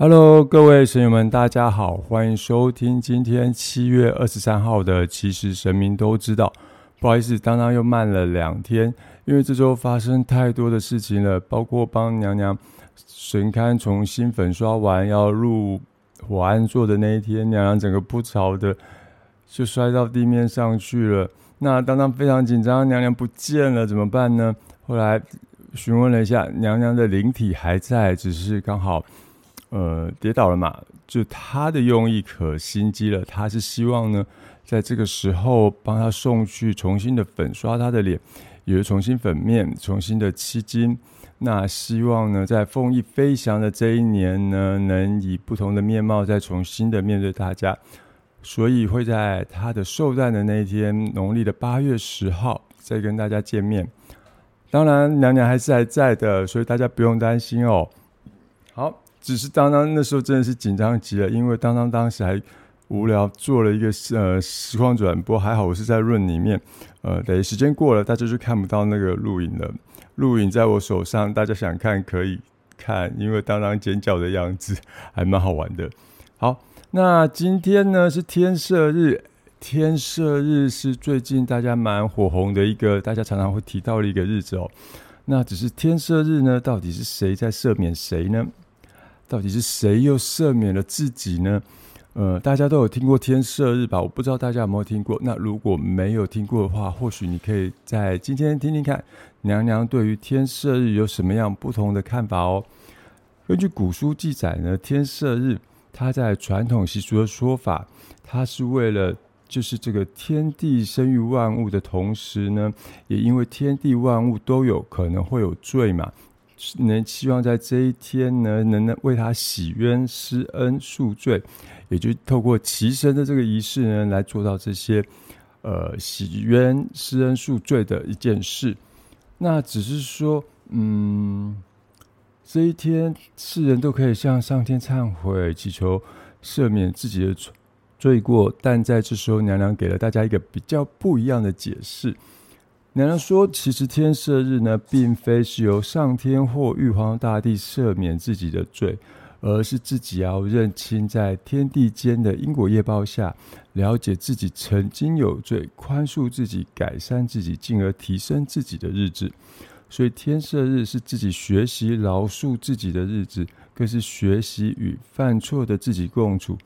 Hello，各位神友们，大家好，欢迎收听今天七月二十三号的。其实神明都知道，不好意思，当当又慢了两天，因为这周发生太多的事情了，包括帮娘娘神龛重新粉刷完要入火安座的那一天，娘娘整个不潮的就摔到地面上去了。那当当非常紧张，娘娘不见了怎么办呢？后来询问了一下，娘娘的灵体还在，只是刚好。呃，跌倒了嘛？就他的用意可心机了，他是希望呢，在这个时候帮他送去重新的粉刷他的脸，也是重新粉面，重新的漆金。那希望呢，在凤翼飞翔的这一年呢，能以不同的面貌再重新的面对大家。所以会在他的寿诞的那一天，农历的八月十号再跟大家见面。当然，娘娘还是还在的，所以大家不用担心哦。好。只是当当那时候真的是紧张极了，因为当当当时还无聊做了一个呃实况转播，还好我是在润里面，呃，等时间过了，大家就看不到那个录影了。录影在我手上，大家想看可以看，因为当当尖叫的样子还蛮好玩的。好，那今天呢是天赦日，天赦日是最近大家蛮火红的一个，大家常常会提到的一个日子哦。那只是天赦日呢，到底是谁在赦免谁呢？到底是谁又赦免了自己呢？呃，大家都有听过天赦日吧？我不知道大家有没有听过。那如果没有听过的话，或许你可以在今天听听看，娘娘对于天赦日有什么样不同的看法哦。根据古书记载呢，天赦日它在传统习俗的说法，它是为了就是这个天地生育万物的同时呢，也因为天地万物都有可能会有罪嘛。能希望在这一天呢，能能为他洗冤施恩赎罪，也就透过齐神的这个仪式呢，来做到这些呃洗冤施恩赎罪的一件事。那只是说，嗯，这一天世人都可以向上天忏悔，祈求赦免自己的罪过，但在这时候，娘娘给了大家一个比较不一样的解释。娘娘说：“其实天赦日呢，并非是由上天或玉皇大帝赦免自己的罪，而是自己要认清在天地间的因果业报下，了解自己曾经有罪，宽恕自己，改善自己，进而提升自己的日子。所以天赦日是自己学习饶恕自己的日子，更是学习与犯错的自己共处。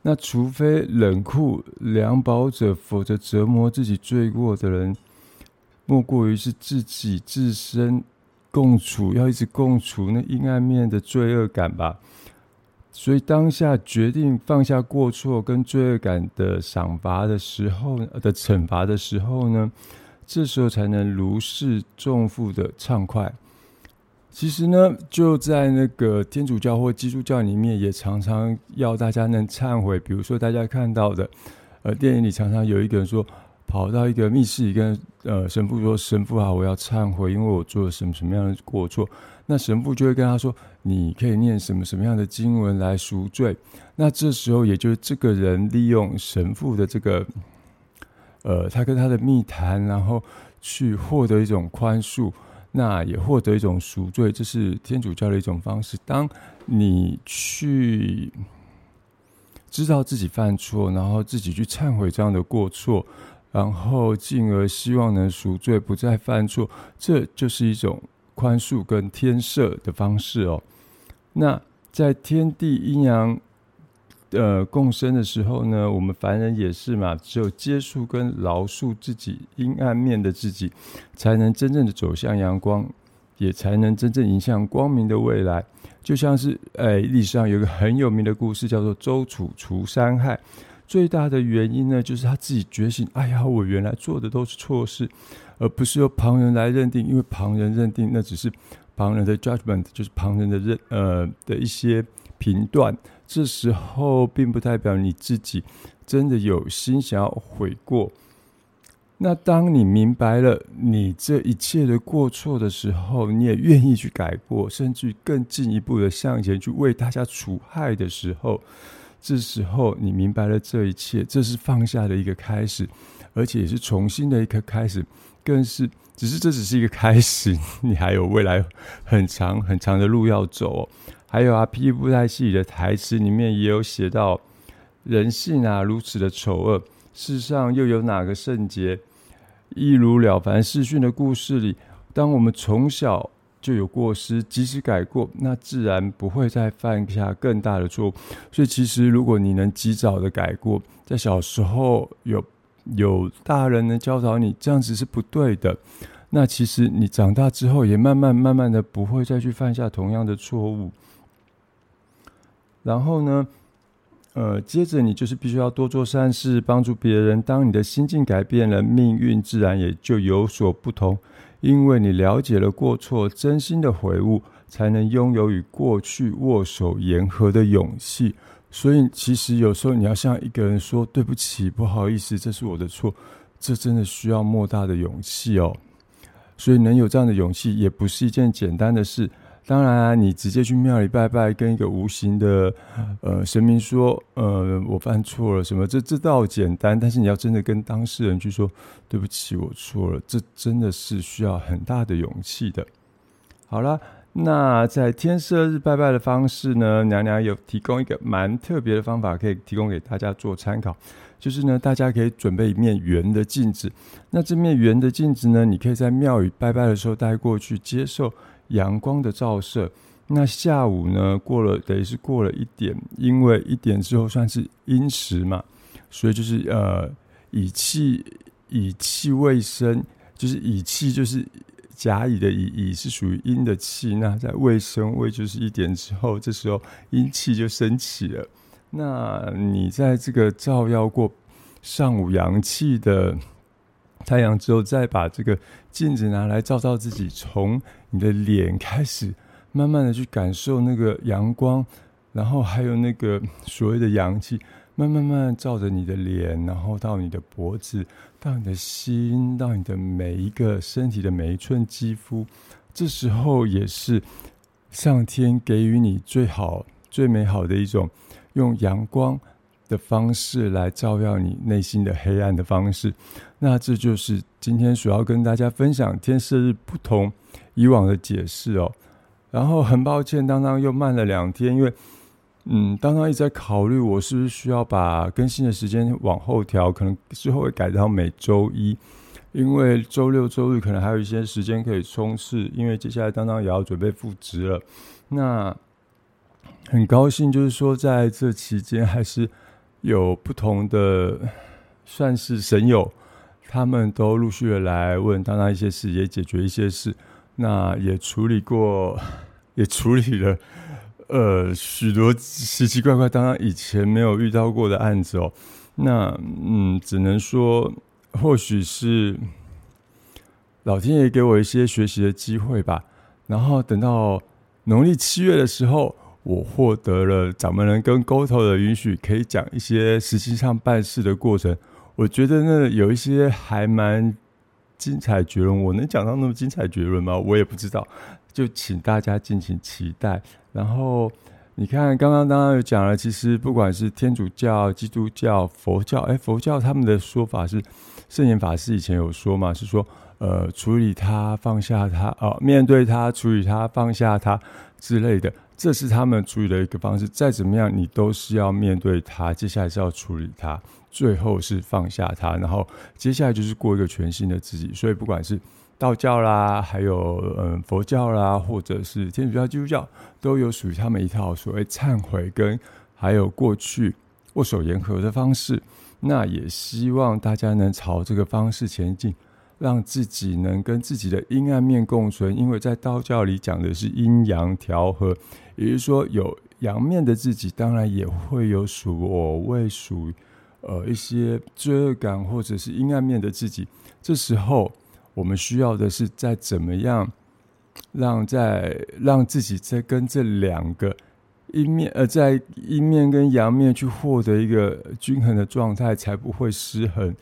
那除非冷酷良保者，否则折磨自己罪过的人。”莫过于是自己自身共处，要一直共处那阴暗面的罪恶感吧。所以当下决定放下过错跟罪恶感的赏罚的时候的惩罚的时候呢，这时候才能如释重负的畅快。其实呢，就在那个天主教或基督教里面，也常常要大家能忏悔。比如说大家看到的，呃，电影里常常有一个人说。跑到一个密室里，跟呃神父说：“神父啊，我要忏悔，因为我做了什么什么样的过错。”那神父就会跟他说：“你可以念什么什么样的经文来赎罪。”那这时候，也就是这个人利用神父的这个，呃，他跟他的密谈，然后去获得一种宽恕，那也获得一种赎罪。这是天主教的一种方式。当你去知道自己犯错，然后自己去忏悔这样的过错。然后进而希望能赎罪，不再犯错，这就是一种宽恕跟天赦的方式哦。那在天地阴阳呃共生的时候呢，我们凡人也是嘛，只有接触跟饶恕自己阴暗面的自己，才能真正的走向阳光，也才能真正迎向光明的未来。就像是哎，历史上有一个很有名的故事，叫做周楚除三害。最大的原因呢，就是他自己觉醒。哎呀，我原来做的都是错事，而不是由旁人来认定。因为旁人认定那只是旁人的 judgment，就是旁人的认呃的一些评断。这时候并不代表你自己真的有心想要悔过。那当你明白了你这一切的过错的时候，你也愿意去改过，甚至更进一步的向前去为大家除害的时候。这时候你明白了这一切，这是放下的一个开始，而且也是重新的一个开始，更是只是这只是一个开始，你还有未来很长很长的路要走。还有啊，《霹雳布袋戏》里的台词里面也有写到，人性啊如此的丑恶，世上又有哪个圣洁？一如了凡四训的故事里，当我们从小就有过失，及时改过，那自然不会再犯下更大的错误。所以，其实如果你能及早的改过，在小时候有有大人能教导你这样子是不对的。那其实你长大之后，也慢慢慢慢的不会再去犯下同样的错误。然后呢，呃，接着你就是必须要多做善事，帮助别人。当你的心境改变了，命运自然也就有所不同。因为你了解了过错，真心的悔悟，才能拥有与过去握手言和的勇气。所以，其实有时候你要向一个人说对不起，不好意思，这是我的错，这真的需要莫大的勇气哦。所以能有这样的勇气，也不是一件简单的事。当然，你直接去庙里拜拜，跟一个无形的呃神明说，呃，我犯错了什么，这这倒简单。但是你要真的跟当事人去说，对不起，我错了，这真的是需要很大的勇气的。好了，那在天色日拜拜的方式呢，娘娘有提供一个蛮特别的方法，可以提供给大家做参考。就是呢，大家可以准备一面圆的镜子。那这面圆的镜子呢，你可以在庙宇拜拜的时候带过去，接受阳光的照射。那下午呢，过了等于是过了一点，因为一点之后算是阴时嘛，所以就是呃，以气以气未生，就是以气就是甲乙的乙，乙是属于阴的气。那在未生未就是一点之后，这时候阴气就升起了。那你在这个照耀过上午阳气的太阳之后，再把这个镜子拿来照照自己，从你的脸开始，慢慢的去感受那个阳光，然后还有那个所谓的阳气，慢慢慢照着你的脸，然后到你的脖子，到你的心，到你的每一个身体的每一寸肌肤，这时候也是上天给予你最好、最美好的一种。用阳光的方式来照耀你内心的黑暗的方式，那这就是今天所要跟大家分享天色日不同以往的解释哦。然后很抱歉，当当又慢了两天，因为嗯，当当一直在考虑我是不是需要把更新的时间往后调，可能之后会改到每周一，因为周六周日可能还有一些时间可以冲刺，因为接下来当当也要准备复职了，那。很高兴，就是说，在这期间，还是有不同的算是神友，他们都陆续的来问当当一些事，也解决一些事。那也处理过，也处理了呃许多奇奇怪怪当当以前没有遇到过的案子哦。那嗯，只能说，或许是老天爷给我一些学习的机会吧。然后等到农历七月的时候。我获得了掌门人跟沟头的允许，可以讲一些实际上办事的过程。我觉得那有一些还蛮精彩绝伦。我能讲到那么精彩绝伦吗？我也不知道，就请大家敬请期待。然后你看，刚刚刚刚有讲了，其实不管是天主教、基督教、佛教，哎，佛教他们的说法是，圣严法师以前有说嘛，是说，呃，处理他，放下他，哦，面对他，处理他，放下他之类的。这是他们处理的一个方式。再怎么样，你都是要面对他，接下来是要处理他，最后是放下他，然后接下来就是过一个全新的自己。所以，不管是道教啦，还有嗯佛教啦，或者是天主教、基督教，都有属于他们一套所谓忏悔跟还有过去握手言和的方式。那也希望大家能朝这个方式前进。让自己能跟自己的阴暗面共存，因为在道教里讲的是阴阳调和，也就是说，有阳面的自己，当然也会有属我未属呃一些罪恶感或者是阴暗面的自己。这时候，我们需要的是在怎么样让在让自己在跟这两个阴面呃在阴面跟阳面去获得一个均衡的状态，才不会失衡。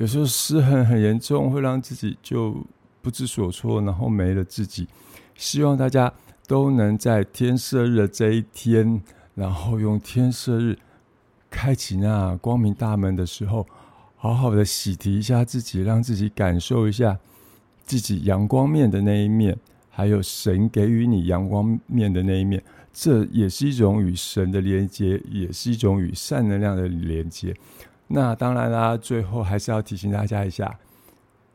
有时候失衡很严重，会让自己就不知所措，然后没了自己。希望大家都能在天色日的这一天，然后用天色日开启那光明大门的时候，好好的洗涤一下自己，让自己感受一下自己阳光面的那一面，还有神给予你阳光面的那一面。这也是一种与神的连接，也是一种与善能量的连接。那当然啦，最后还是要提醒大家一下，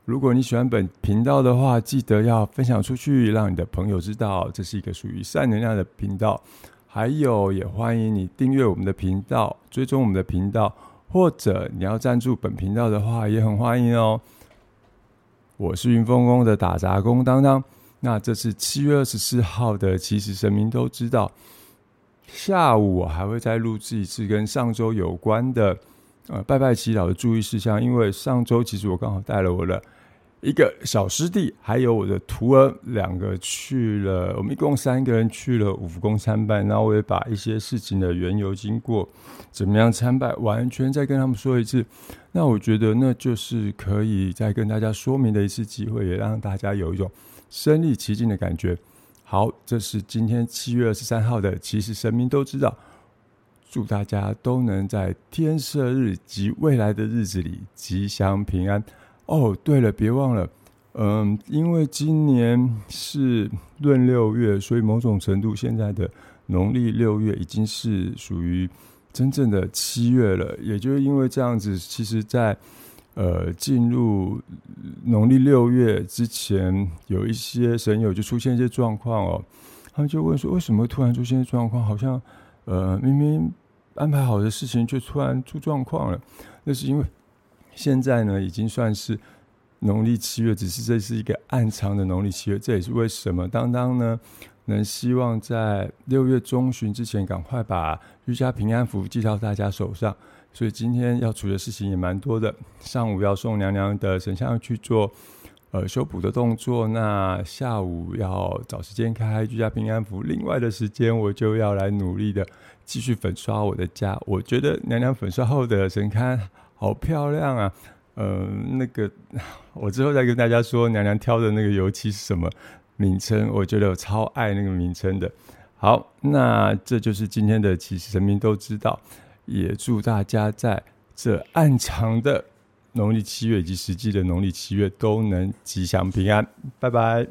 如果你喜欢本频道的话，记得要分享出去，让你的朋友知道这是一个属于善能量的频道。还有，也欢迎你订阅我们的频道，追踪我们的频道，或者你要赞助本频道的话，也很欢迎哦。我是云峰宫的打杂工当当。那这是七月二十四号的，其实神明都知道。下午我还会再录制一次跟上周有关的，呃，拜拜祈祷的注意事项。因为上周其实我刚好带了我的一个小师弟，还有我的徒儿两个去了，我们一共三个人去了五福宫参拜。然后我也把一些事情的缘由、经过，怎么样参拜，完全再跟他们说一次。那我觉得那就是可以再跟大家说明的一次机会，也让大家有一种。身临其境的感觉，好，这是今天七月二十三号的。其实神明都知道，祝大家都能在天赦日及未来的日子里吉祥平安。哦，对了，别忘了，嗯，因为今年是闰六月，所以某种程度现在的农历六月已经是属于真正的七月了。也就是因为这样子，其实，在呃，进入农历六月之前，有一些神友就出现一些状况哦。他们就问说：“为什么突然出现状况？好像呃，明明安排好的事情，却突然出状况了。”那是因为现在呢，已经算是农历七月，只是这是一个暗藏的农历七月。这也是为什么当当呢，能希望在六月中旬之前，赶快把居家平安符寄到大家手上。所以今天要处理的事情也蛮多的。上午要送娘娘的神像去做呃修补的动作，那下午要找时间开居家平安符。另外的时间我就要来努力的继续粉刷我的家。我觉得娘娘粉刷后的神龛好漂亮啊！呃，那个我之后再跟大家说娘娘挑的那个油漆是什么名称。我觉得我超爱那个名称的。好，那这就是今天的其实神明都知道。也祝大家在这暗藏的农历七月以及实际的农历七月都能吉祥平安，拜拜。